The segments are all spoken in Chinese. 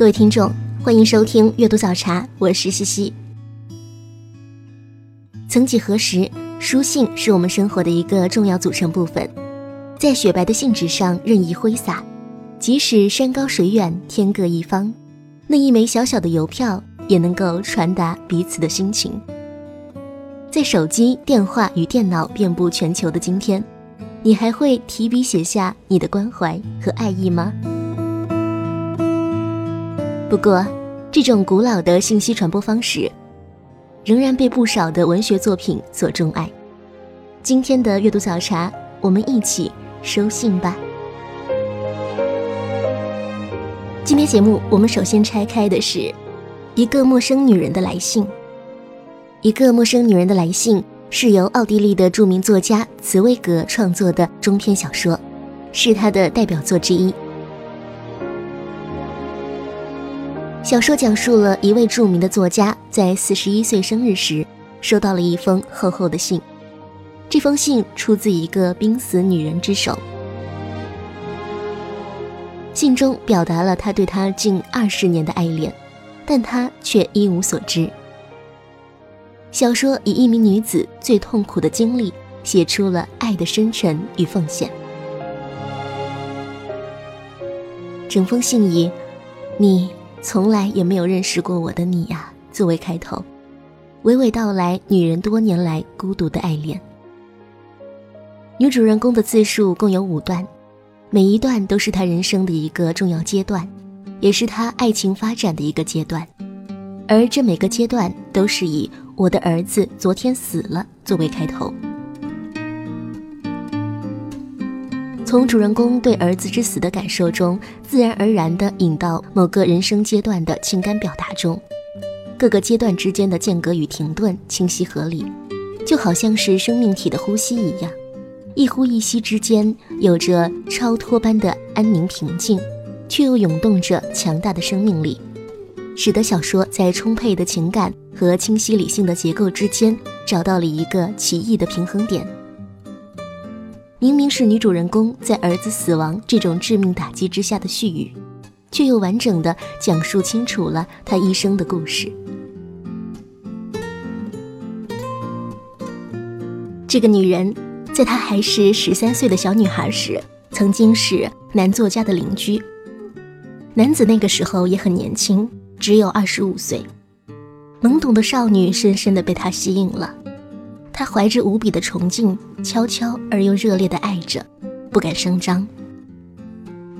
各位听众，欢迎收听阅读早茶，我是西西。曾几何时，书信是我们生活的一个重要组成部分，在雪白的信纸上任意挥洒，即使山高水远，天各一方，那一枚小小的邮票也能够传达彼此的心情。在手机、电话与电脑遍布全球的今天，你还会提笔写下你的关怀和爱意吗？不过，这种古老的信息传播方式，仍然被不少的文学作品所钟爱。今天的阅读早茶，我们一起收信吧。今天节目，我们首先拆开的是一个陌生女人的来信。一个陌生女人的来信是由奥地利的著名作家茨威格创作的中篇小说，是他的代表作之一。小说讲述了一位著名的作家在四十一岁生日时，收到了一封厚厚的信。这封信出自一个濒死女人之手。信中表达了他对她近二十年的爱恋，但他却一无所知。小说以一名女子最痛苦的经历，写出了爱的深沉与奉献。整封信以“你”。从来也没有认识过我的你呀，作为开头，娓娓道来女人多年来孤独的爱恋。女主人公的自述共有五段，每一段都是她人生的一个重要阶段，也是她爱情发展的一个阶段，而这每个阶段都是以“我的儿子昨天死了”作为开头。从主人公对儿子之死的感受中，自然而然地引到某个人生阶段的情感表达中，各个阶段之间的间隔与停顿清晰合理，就好像是生命体的呼吸一样，一呼一吸之间有着超脱般的安宁平静，却又涌动着强大的生命力，使得小说在充沛的情感和清晰理性的结构之间找到了一个奇异的平衡点。明明是女主人公在儿子死亡这种致命打击之下的絮语，却又完整的讲述清楚了她一生的故事。这个女人，在她还是十三岁的小女孩时，曾经是男作家的邻居。男子那个时候也很年轻，只有二十五岁，懵懂的少女深深的被他吸引了。他怀着无比的崇敬，悄悄而又热烈地爱着，不敢声张。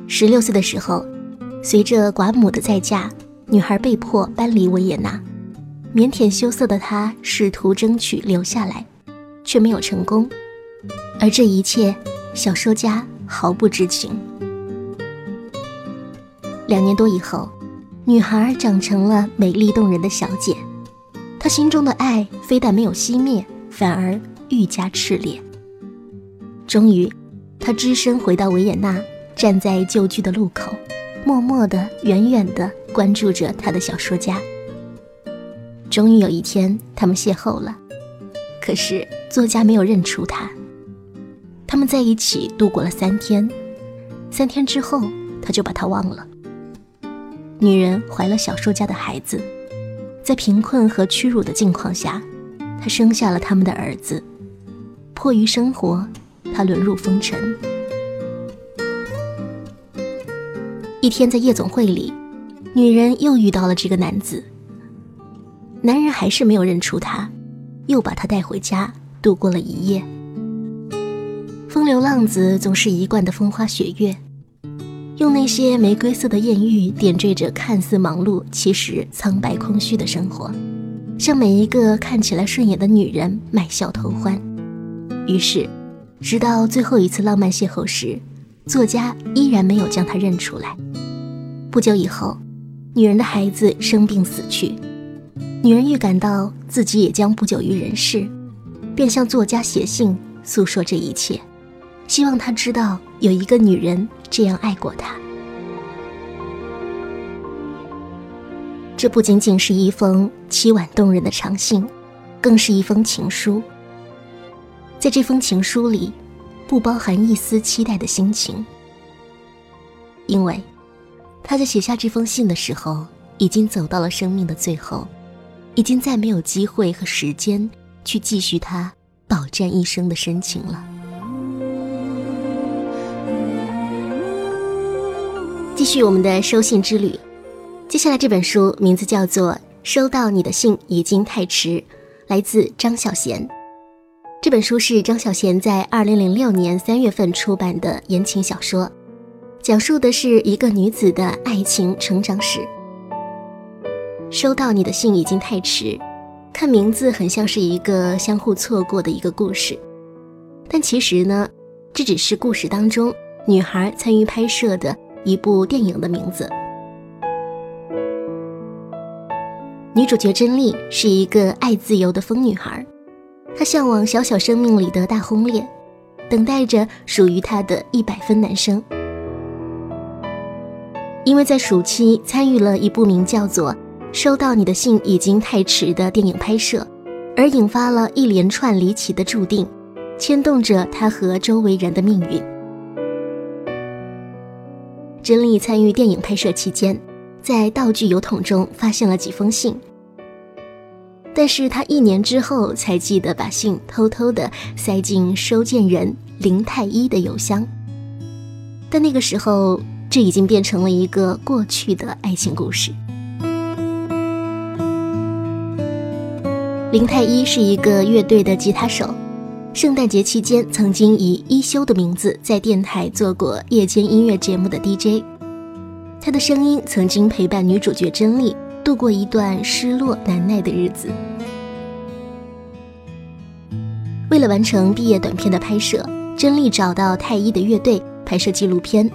十六岁的时候，随着寡母的再嫁，女孩被迫搬离维也纳。腼腆羞涩的她试图争取留下来，却没有成功。而这一切，小说家毫不知情。两年多以后，女孩长成了美丽动人的小姐，她心中的爱非但没有熄灭。反而愈加炽烈。终于，他只身回到维也纳，站在旧居的路口，默默地、远远地关注着他的小说家。终于有一天，他们邂逅了，可是作家没有认出他。他们在一起度过了三天，三天之后，他就把他忘了。女人怀了小说家的孩子，在贫困和屈辱的境况下。他生下了他们的儿子，迫于生活，他沦入风尘。一天在夜总会里，女人又遇到了这个男子。男人还是没有认出她，又把她带回家，度过了一夜。风流浪子总是一贯的风花雪月，用那些玫瑰色的艳遇点缀着看似忙碌，其实苍白空虚的生活。向每一个看起来顺眼的女人卖笑投欢，于是，直到最后一次浪漫邂逅时，作家依然没有将她认出来。不久以后，女人的孩子生病死去，女人预感到自己也将不久于人世，便向作家写信诉说这一切，希望他知道有一个女人这样爱过他。这不仅仅是一封凄婉动人的长信，更是一封情书。在这封情书里，不包含一丝期待的心情，因为他在写下这封信的时候，已经走到了生命的最后，已经再没有机会和时间去继续他饱蘸一生的深情了。继续我们的收信之旅。接下来这本书名字叫做《收到你的信已经太迟》，来自张小娴。这本书是张小娴在二零零六年三月份出版的言情小说，讲述的是一个女子的爱情成长史。收到你的信已经太迟，看名字很像是一个相互错过的一个故事，但其实呢，这只是故事当中女孩参与拍摄的一部电影的名字。女主角珍丽是一个爱自由的疯女孩，她向往小小生命里的大轰烈，等待着属于她的一百分男生。因为在暑期参与了一部名叫做《收到你的信已经太迟》的电影拍摄，而引发了一连串离奇的注定，牵动着她和周围人的命运。甄丽参与电影拍摄期间。在道具油桶中发现了几封信，但是他一年之后才记得把信偷偷的塞进收件人林太一的邮箱。但那个时候，这已经变成了一个过去的爱情故事。林太一是一个乐队的吉他手，圣诞节期间曾经以一休的名字在电台做过夜间音乐节目的 DJ。他的声音曾经陪伴女主角甄丽度过一段失落难耐的日子。为了完成毕业短片的拍摄，甄丽找到太一的乐队拍摄纪录片。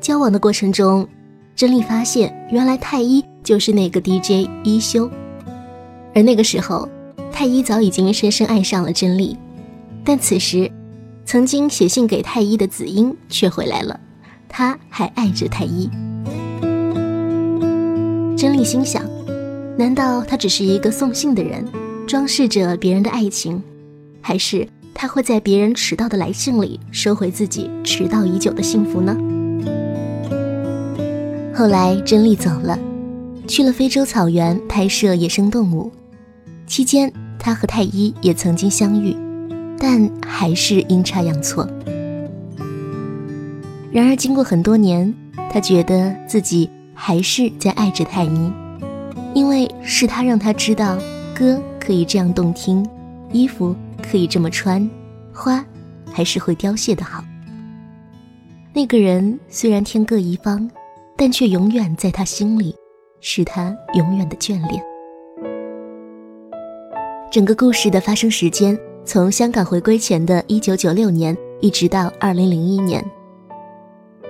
交往的过程中，甄丽发现原来太一就是那个 DJ 一休，而那个时候，太一早已经深深爱上了甄丽，但此时，曾经写信给太一的子英却回来了，他还爱着太一。甄丽心想：难道他只是一个送信的人，装饰着别人的爱情，还是他会在别人迟到的来信里收回自己迟到已久的幸福呢？后来，甄丽走了，去了非洲草原拍摄野生动物。期间，他和太一也曾经相遇，但还是阴差阳错。然而，经过很多年，他觉得自己。还是在爱着太一，因为是他让他知道，歌可以这样动听，衣服可以这么穿，花还是会凋谢的好。那个人虽然天各一方，但却永远在他心里，是他永远的眷恋。整个故事的发生时间从香港回归前的一九九六年，一直到二零零一年。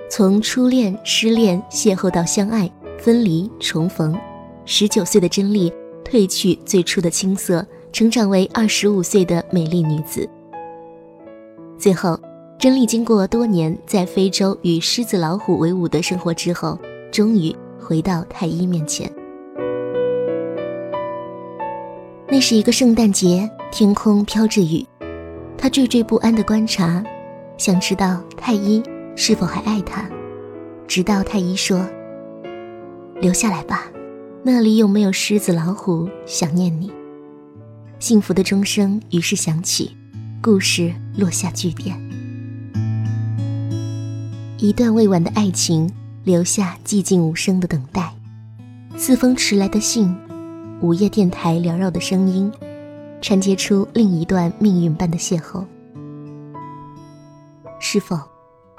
从初恋、失恋、邂逅到相爱、分离、重逢，十九岁的甄丽褪去最初的青涩，成长为二十五岁的美丽女子。最后，珍妮经过多年在非洲与狮子、老虎为伍的生活之后，终于回到太医面前。那是一个圣诞节，天空飘着雨，她惴惴不安地观察，想知道太医。是否还爱他？直到太医说：“留下来吧，那里有没有狮子、老虎想念你？”幸福的钟声于是响起，故事落下句点。一段未完的爱情，留下寂静无声的等待。四封迟来的信，午夜电台缭绕的声音，缠接出另一段命运般的邂逅。是否？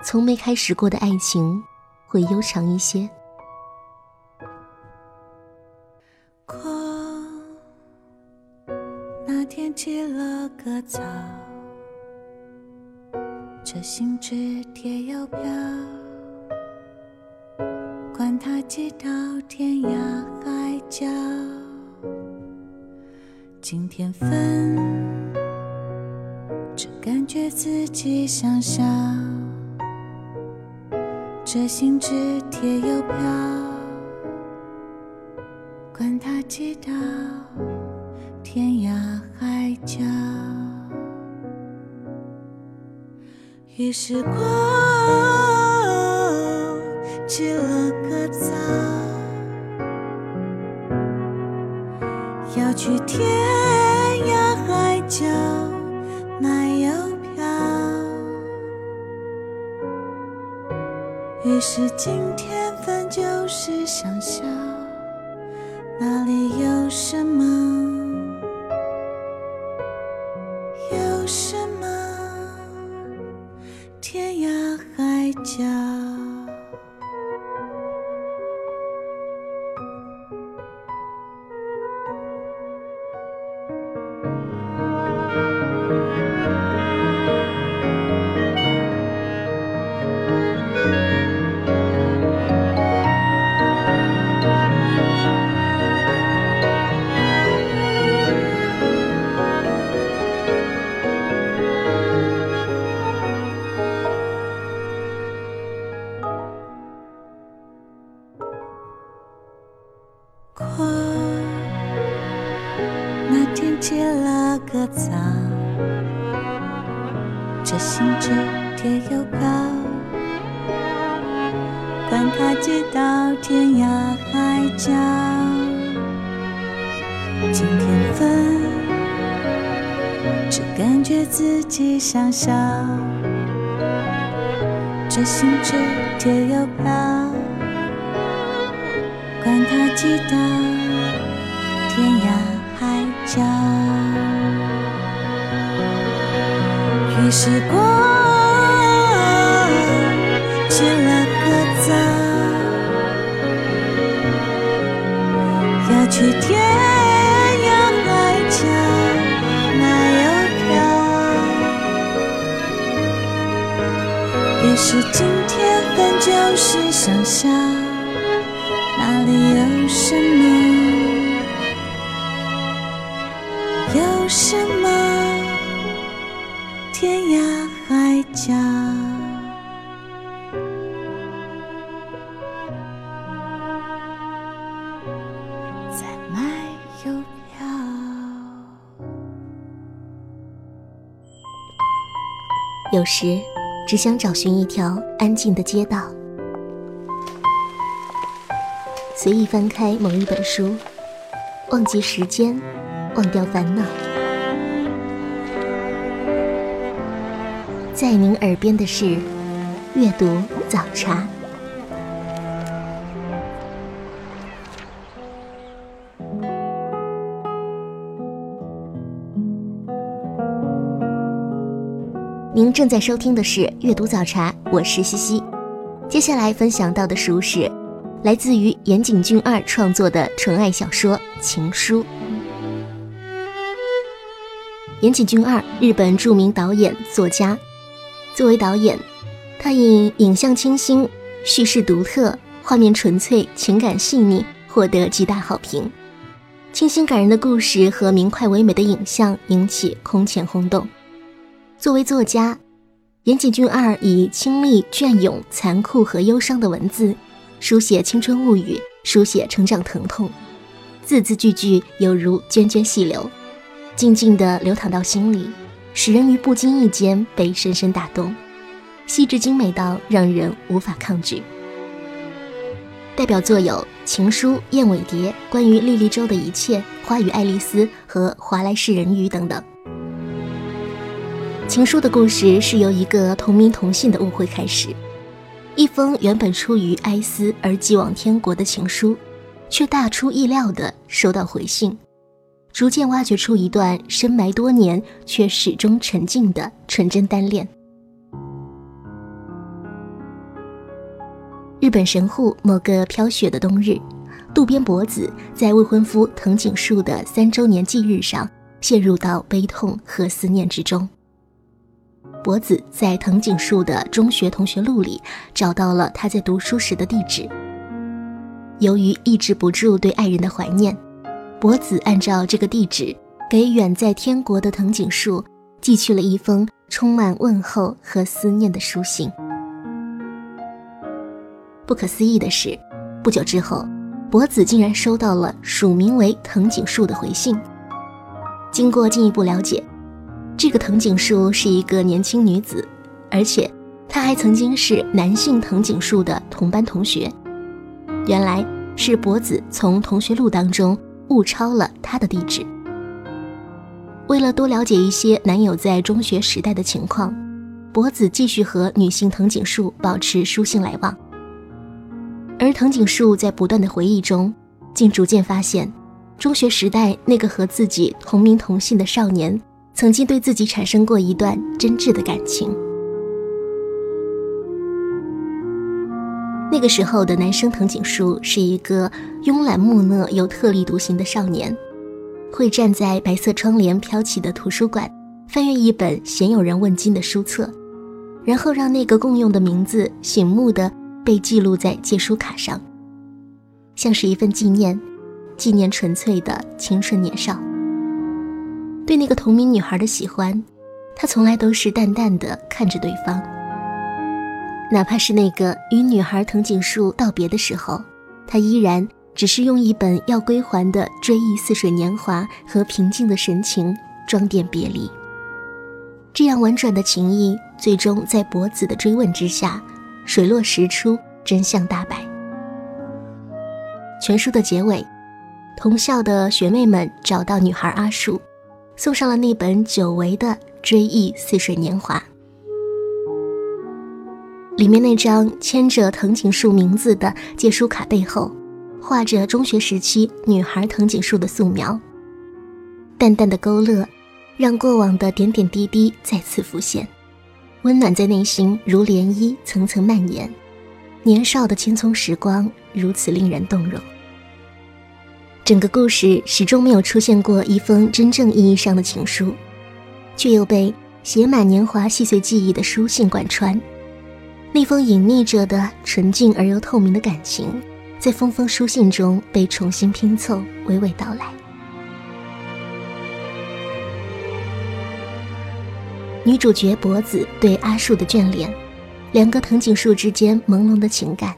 从没开始过的爱情，会悠长一些。光那天起了个早，这心只铁又飘，管它寄到天涯海角。今天分，只感觉自己想笑。这信纸，贴邮票，管它寄到天涯海角。与时光于是今天分就是想象，于是光起了个早，要去天涯海角买邮票。于是今天本就是想笑。哪里有什么？有什么？家。在卖邮票。有时，只想找寻一条安静的街道。随意翻开某一本书，忘记时间，忘掉烦恼。在您耳边的是阅读早茶。您正在收听的是阅读早茶，我是西西。接下来分享到的书是。来自于岩井俊二创作的纯爱小说《情书》。岩井俊二，日本著名导演、作家。作为导演，他以影像清新、叙事独特、画面纯粹、情感细腻获得极大好评。清新感人的故事和明快唯美的影像引起空前轰动。作为作家，岩井俊二以清丽、隽永、残酷和忧伤的文字。书写青春物语，书写成长疼痛，字字句句犹如涓涓细流，静静地流淌到心里，使人于不经意间被深深打动，细致精美到让人无法抗拒。代表作有《情书》《燕尾蝶》《关于莉莉周的一切》《花与爱丽丝》和《华莱士人鱼》等等。《情书》的故事是由一个同名同姓的误会开始。一封原本出于哀思而寄往天国的情书，却大出意料地收到回信，逐渐挖掘出一段深埋多年却始终沉静的纯真单恋。日本神户某个飘雪的冬日，渡边博子在未婚夫藤井树的三周年忌日上，陷入到悲痛和思念之中。博子在藤井树的中学同学录里找到了他在读书时的地址。由于抑制不住对爱人的怀念，博子按照这个地址给远在天国的藤井树寄去了一封充满问候和思念的书信。不可思议的是，不久之后，博子竟然收到了署名为藤井树的回信。经过进一步了解，这个藤井树是一个年轻女子，而且她还曾经是男性藤井树的同班同学。原来是博子从同学录当中误抄了他的地址。为了多了解一些男友在中学时代的情况，博子继续和女性藤井树保持书信来往。而藤井树在不断的回忆中，竟逐渐发现，中学时代那个和自己同名同姓的少年，曾经对自己产生过一段真挚的感情。那个时候的男生藤井树是一个慵懒木讷又特立独行的少年，会站在白色窗帘飘起的图书馆，翻阅一本鲜有人问津的书册，然后让那个共用的名字醒目的被记录在借书卡上，像是一份纪念，纪念纯粹的青春年少。对那个同名女孩的喜欢，他从来都是淡淡的看着对方。哪怕是那个与女孩藤井树道别的时候，他依然只是用一本要归还的《追忆似水年华》和平静的神情装点别离。这样婉转的情谊，最终在博子的追问之下，水落石出，真相大白。全书的结尾，同校的学妹们找到女孩阿树，送上了那本久违的《追忆似水年华》。里面那张牵着藤井树名字的借书卡背后，画着中学时期女孩藤井树的素描。淡淡的勾勒，让过往的点点滴滴再次浮现，温暖在内心如涟漪层层蔓延。年少的青葱时光如此令人动容。整个故事始终没有出现过一封真正意义上的情书，却又被写满年华细碎记忆的书信贯穿。那封隐匿着的纯净而又透明的感情，在封封书信中被重新拼凑，娓娓道来。女主角博子对阿树的眷恋，两个藤井树之间朦胧的情感，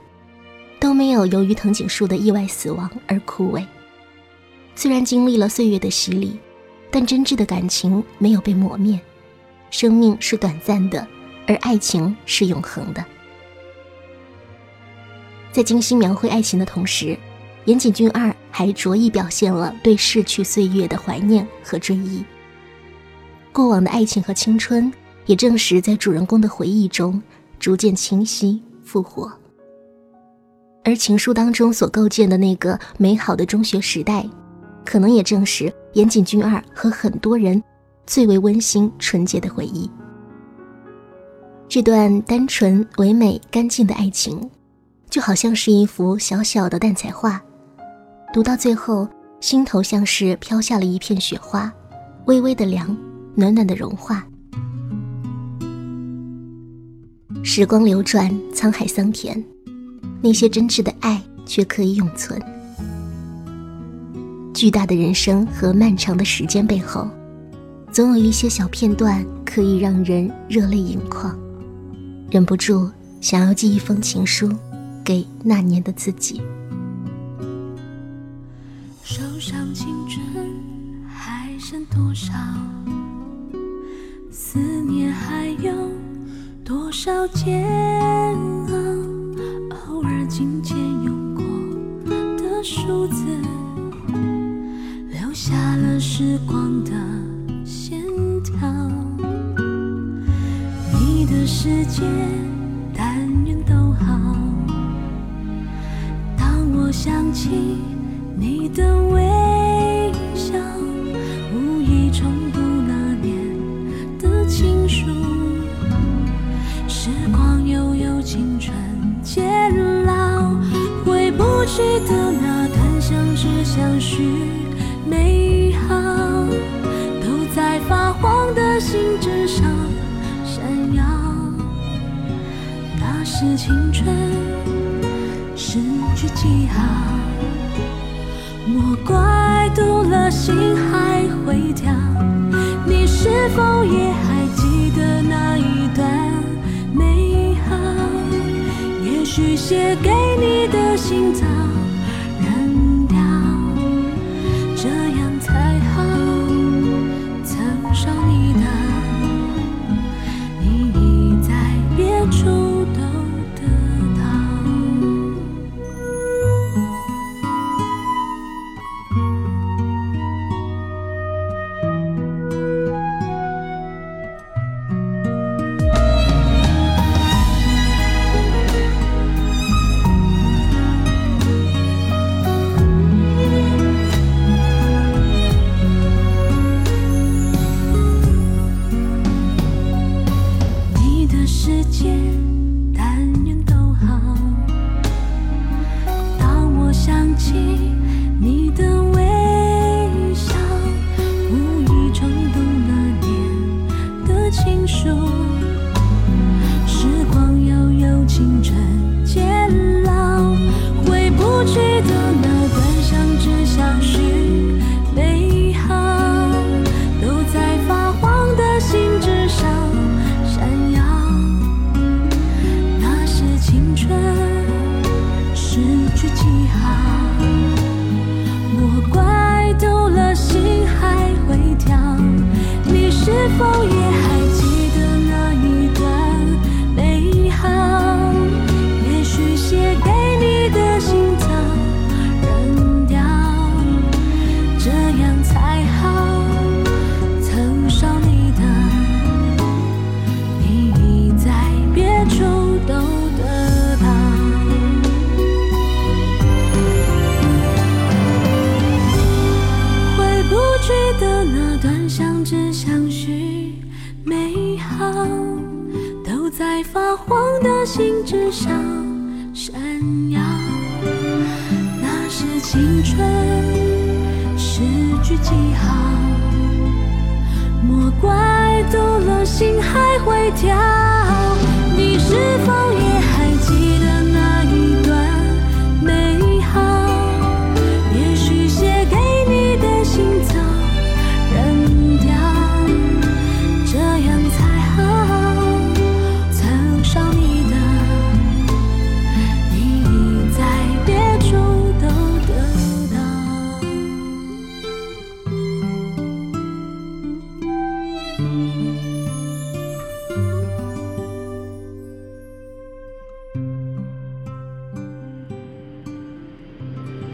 都没有由于藤井树的意外死亡而枯萎。虽然经历了岁月的洗礼，但真挚的感情没有被磨灭。生命是短暂的。而爱情是永恒的。在精心描绘爱情的同时，岩井俊二还着意表现了对逝去岁月的怀念和追忆。过往的爱情和青春，也正是在主人公的回忆中逐渐清晰复活。而情书当中所构建的那个美好的中学时代，可能也正是岩井俊二和很多人最为温馨纯洁的回忆。这段单纯、唯美、干净的爱情，就好像是一幅小小的淡彩画，读到最后，心头像是飘下了一片雪花，微微的凉，暖暖的融化。时光流转，沧海桑田，那些真挚的爱却可以永存。巨大的人生和漫长的时间背后，总有一些小片段可以让人热泪盈眶。忍不住想要寄一封情书，给那年的自己。手上青春还剩多少？思念还有多少煎熬？偶尔紧牵用过的数字，留下了时光的世界，但愿都好。当我想起你的微笑，无意重读那年的情书。时光悠悠，青春渐老，回不去的那段相知相许美好，都在发黄的信是青春失去记号，莫怪读了心还会跳。你是否也还记得那一段美好？也许写给你的信早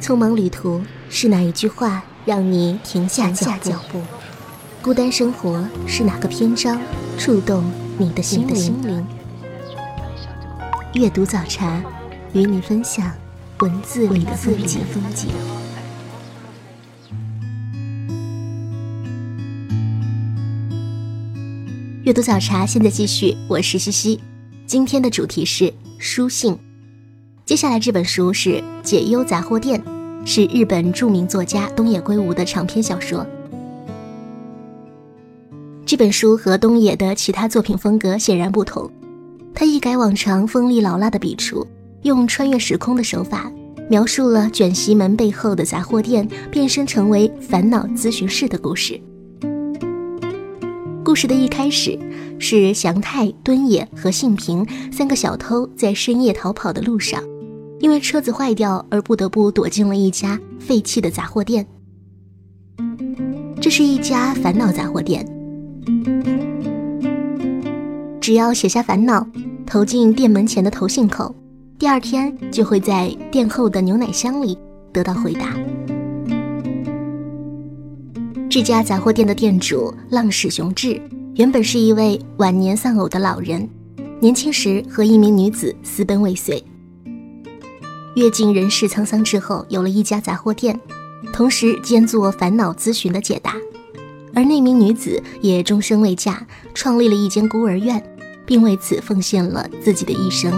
匆忙旅途是哪一句话让你停下脚步？孤单生活是哪个篇章触动你的心灵？阅读早茶，与你分享文字里的风景。阅读早茶现在继续，我是西西。今天的主题是书信。接下来这本书是《解忧杂货店》，是日本著名作家东野圭吾的长篇小说。这本书和东野的其他作品风格显然不同，他一改往常锋利老辣的笔触，用穿越时空的手法，描述了卷席门背后的杂货店变身成为烦恼咨询室的故事。故事的一开始是祥太、敦野和幸平三个小偷在深夜逃跑的路上，因为车子坏掉而不得不躲进了一家废弃的杂货店。这是一家烦恼杂货店，只要写下烦恼，投进店门前的投信口，第二天就会在店后的牛奶箱里得到回答。这家杂货店的店主浪矢雄志，原本是一位晚年丧偶的老人，年轻时和一名女子私奔未遂。阅尽人世沧桑之后，有了一家杂货店，同时兼做烦恼咨询的解答。而那名女子也终身未嫁，创立了一间孤儿院，并为此奉献了自己的一生。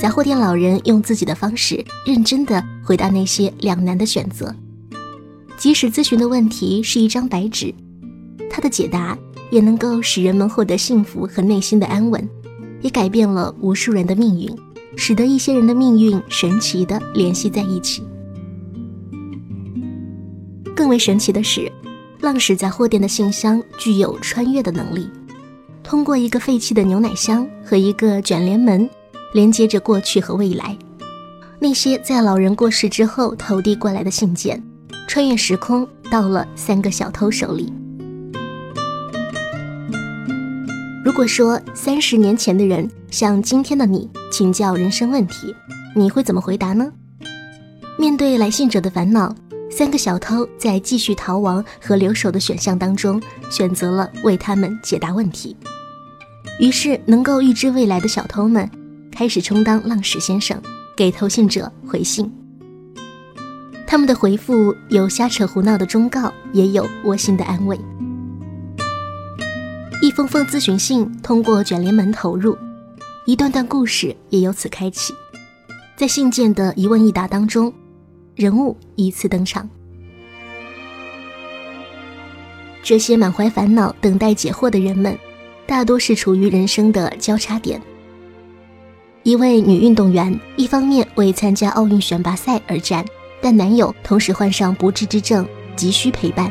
杂货店老人用自己的方式，认真地回答那些两难的选择。即使咨询的问题是一张白纸，他的解答也能够使人们获得幸福和内心的安稳，也改变了无数人的命运，使得一些人的命运神奇的联系在一起。更为神奇的是，浪矢杂货店的信箱具有穿越的能力，通过一个废弃的牛奶箱和一个卷帘门，连接着过去和未来。那些在老人过世之后投递过来的信件，穿越时空到了三个小偷手里。如果说三十年前的人向今天的你请教人生问题，你会怎么回答呢？面对来信者的烦恼，三个小偷在继续逃亡和留守的选项当中，选择了为他们解答问题。于是，能够预知未来的小偷们开始充当浪矢先生，给投信者回信。他们的回复有瞎扯胡闹的忠告，也有窝心的安慰。一封封咨询信通过卷帘门投入，一段段故事也由此开启。在信件的一问一答当中，人物依次登场。这些满怀烦恼等待解惑的人们，大多是处于人生的交叉点。一位女运动员，一方面为参加奥运选拔赛而战，但男友同时患上不治之症，急需陪伴。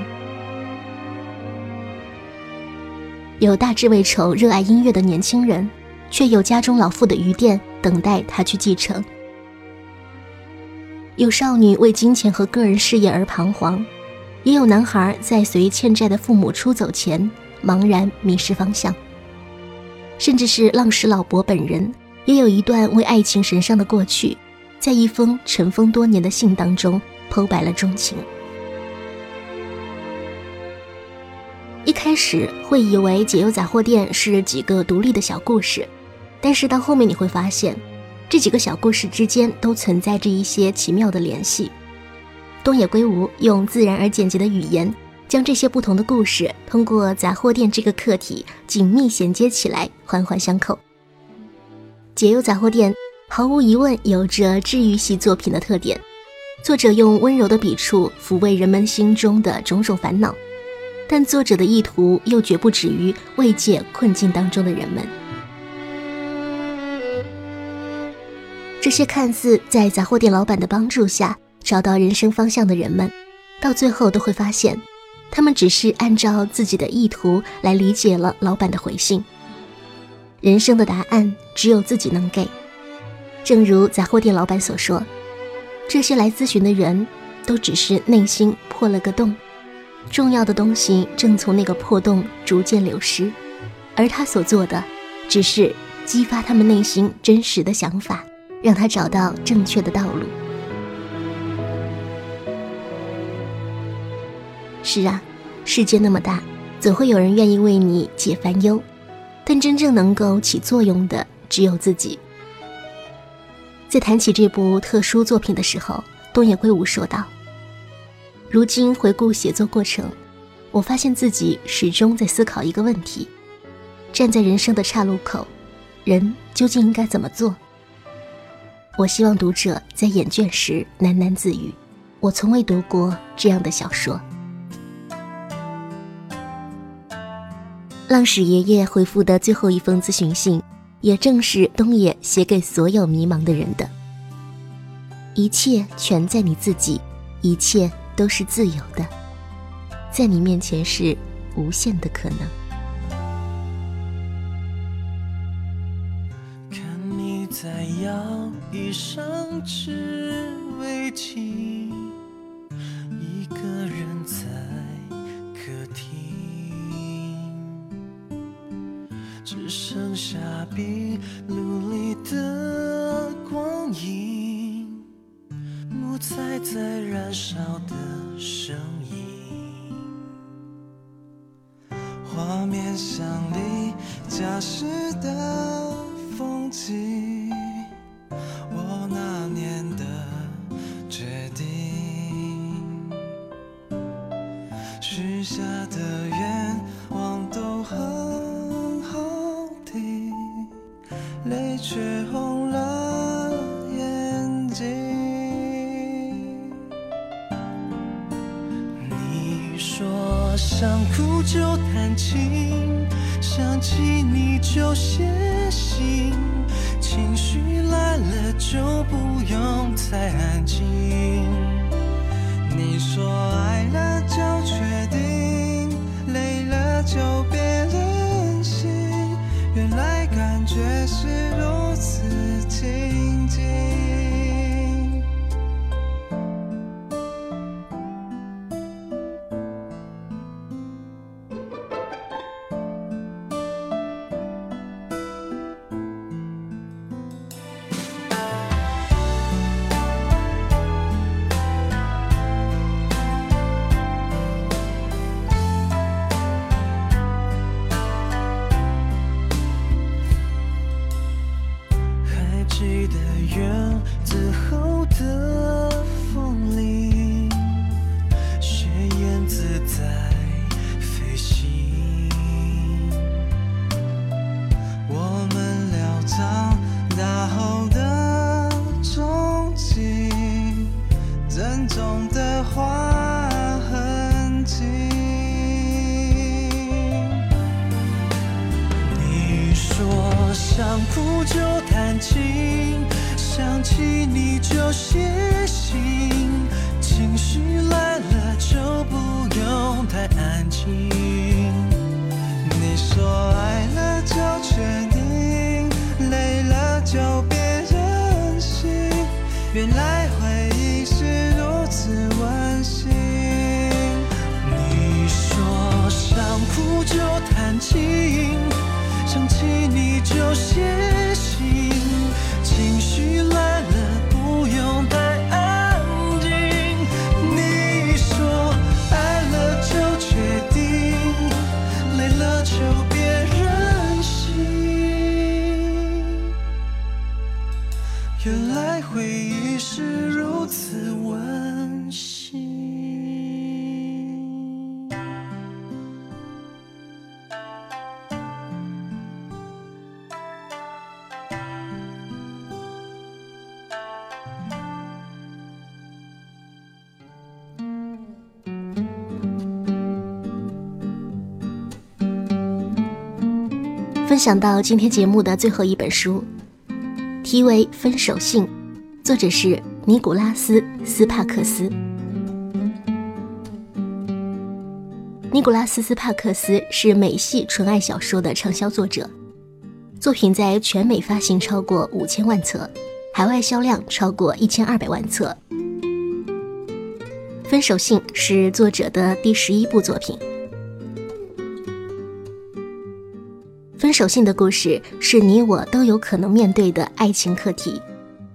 有大志未酬、热爱音乐的年轻人，却有家中老妇的余店等待他去继承；有少女为金钱和个人事业而彷徨，也有男孩在随欠债的父母出走前茫然迷失方向。甚至是浪矢老伯本人，也有一段为爱情神伤的过去，在一封尘封多年的信当中剖白了衷情。一开始会以为解忧杂货店是几个独立的小故事，但是到后面你会发现，这几个小故事之间都存在着一些奇妙的联系。东野圭吾用自然而简洁的语言，将这些不同的故事通过杂货店这个客体紧密衔接起来，环环相扣。解忧杂货店毫无疑问有着治愈系作品的特点，作者用温柔的笔触抚慰人们心中的种种烦恼。但作者的意图又绝不止于慰藉困境当中的人们。这些看似在杂货店老板的帮助下找到人生方向的人们，到最后都会发现，他们只是按照自己的意图来理解了老板的回信。人生的答案只有自己能给。正如杂货店老板所说，这些来咨询的人都只是内心破了个洞。重要的东西正从那个破洞逐渐流失，而他所做的，只是激发他们内心真实的想法，让他找到正确的道路。是啊，世界那么大，总会有人愿意为你解烦忧，但真正能够起作用的，只有自己。在谈起这部特殊作品的时候，东野圭吾说道。如今回顾写作过程，我发现自己始终在思考一个问题：站在人生的岔路口，人究竟应该怎么做？我希望读者在眼倦时喃喃自语：“我从未读过这样的小说。”浪矢爷爷回复的最后一封咨询信，也正是东野写给所有迷茫的人的。一切全在你自己，一切。都是自由的，在你面前是无限的可能。看你在摇椅上吃围棋，一个人在客厅，只剩下壁炉在燃烧的。声音，画面像离家时的原来回忆是如此温馨。你说想哭就弹琴，想起你就写享到今天节目的最后一本书，题为《分手信》，作者是尼古拉斯·斯帕克斯。尼古拉斯·斯帕克斯是美系纯爱小说的畅销作者，作品在全美发行超过五千万册，海外销量超过一千二百万册。《分手信》是作者的第十一部作品。守信的故事是你我都有可能面对的爱情课题，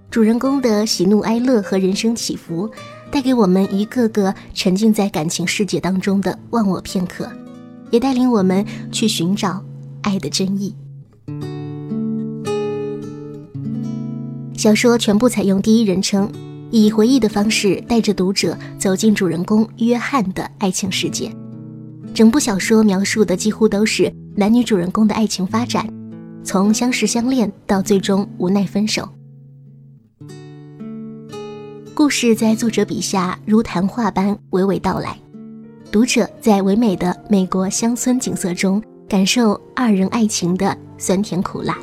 主人公的喜怒哀乐和人生起伏，带给我们一个个沉浸在感情世界当中的忘我片刻，也带领我们去寻找爱的真意。小说全部采用第一人称，以回忆的方式带着读者走进主人公约翰的爱情世界。整部小说描述的几乎都是男女主人公的爱情发展，从相识相恋到最终无奈分手。故事在作者笔下如谈话般娓娓道来，读者在唯美的美国乡村景色中感受二人爱情的酸甜苦辣。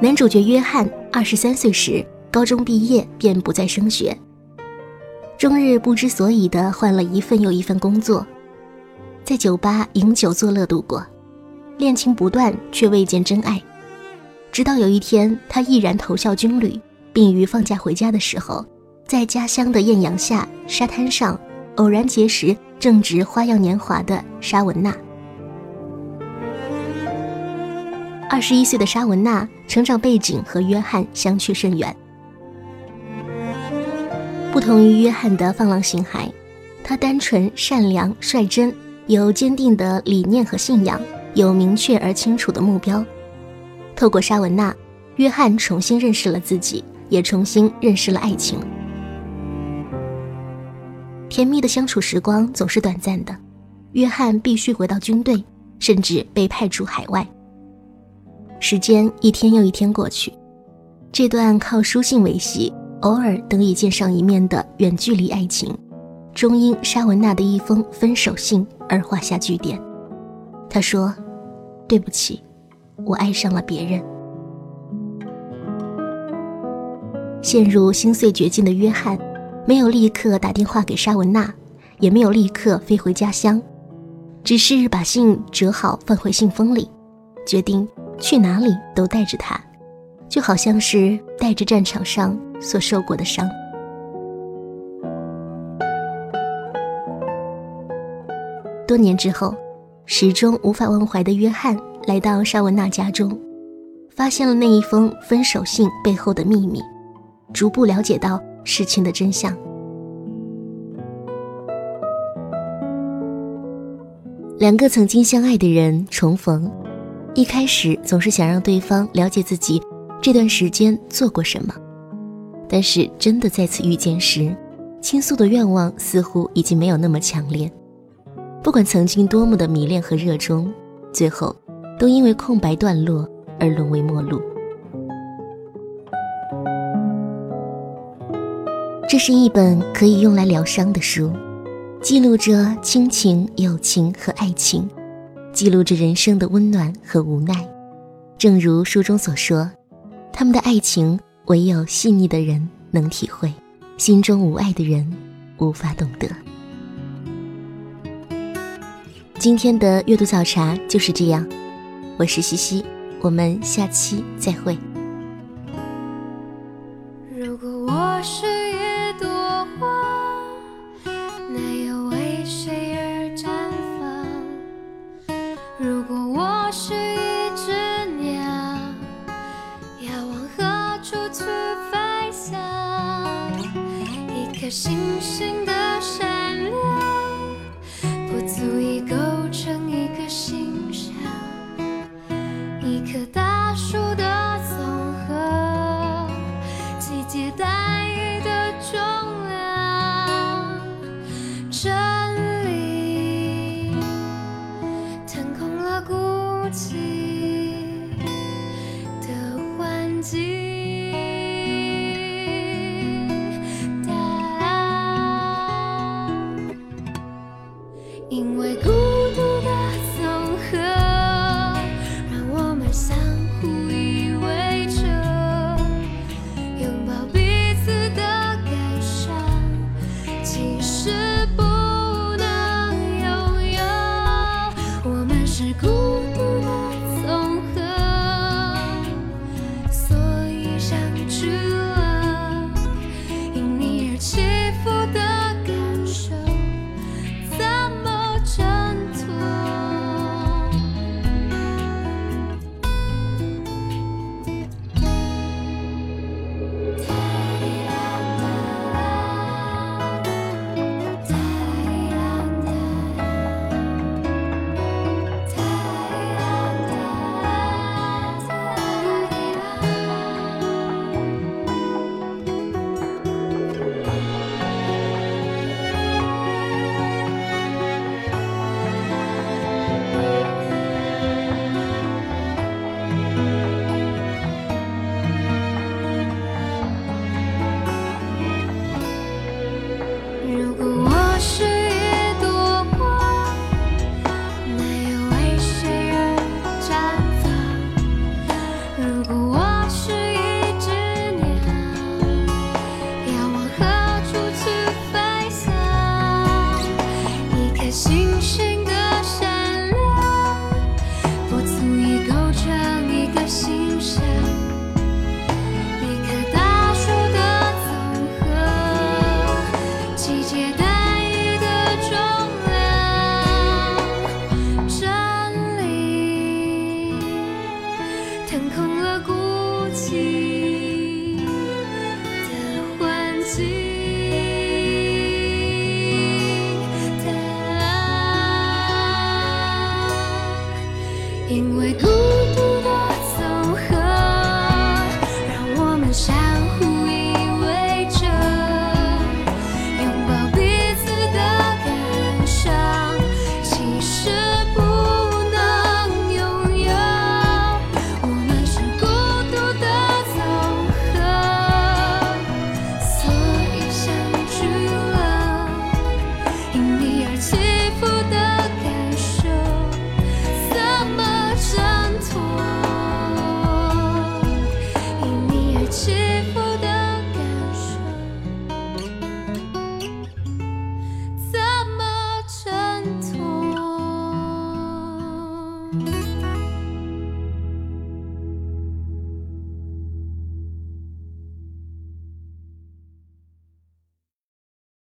男主角约翰二十三岁时，高中毕业便不再升学。终日不知所以的换了一份又一份工作，在酒吧饮酒作乐度过，恋情不断，却未见真爱。直到有一天，他毅然投效军旅，并于放假回家的时候，在家乡的艳阳下沙滩上偶然结识正值花样年华的莎文娜。二十一岁的莎文娜成长背景和约翰相去甚远。不同于约翰的放浪形骸，他单纯、善良、率真，有坚定的理念和信仰，有明确而清楚的目标。透过莎文娜，约翰重新认识了自己，也重新认识了爱情。甜蜜的相处时光总是短暂的，约翰必须回到军队，甚至被派出海外。时间一天又一天过去，这段靠书信维系。偶尔得以见上一面的远距离爱情，终因沙文娜的一封分手信而画下句点。他说：“对不起，我爱上了别人。”陷入心碎绝境的约翰，没有立刻打电话给沙文娜，也没有立刻飞回家乡，只是把信折好放回信封里，决定去哪里都带着它，就好像是带着战场上所受过的伤。多年之后，始终无法忘怀的约翰来到沙文娜家中，发现了那一封分手信背后的秘密，逐步了解到事情的真相。两个曾经相爱的人重逢，一开始总是想让对方了解自己这段时间做过什么，但是真的再次遇见时，倾诉的愿望似乎已经没有那么强烈。不管曾经多么的迷恋和热衷，最后都因为空白段落而沦为陌路。这是一本可以用来疗伤的书，记录着亲情、友情和爱情，记录着人生的温暖和无奈。正如书中所说，他们的爱情唯有细腻的人能体会，心中无爱的人无法懂得。今天的阅读早茶就是这样，我是西西，我们下期再会。如果我是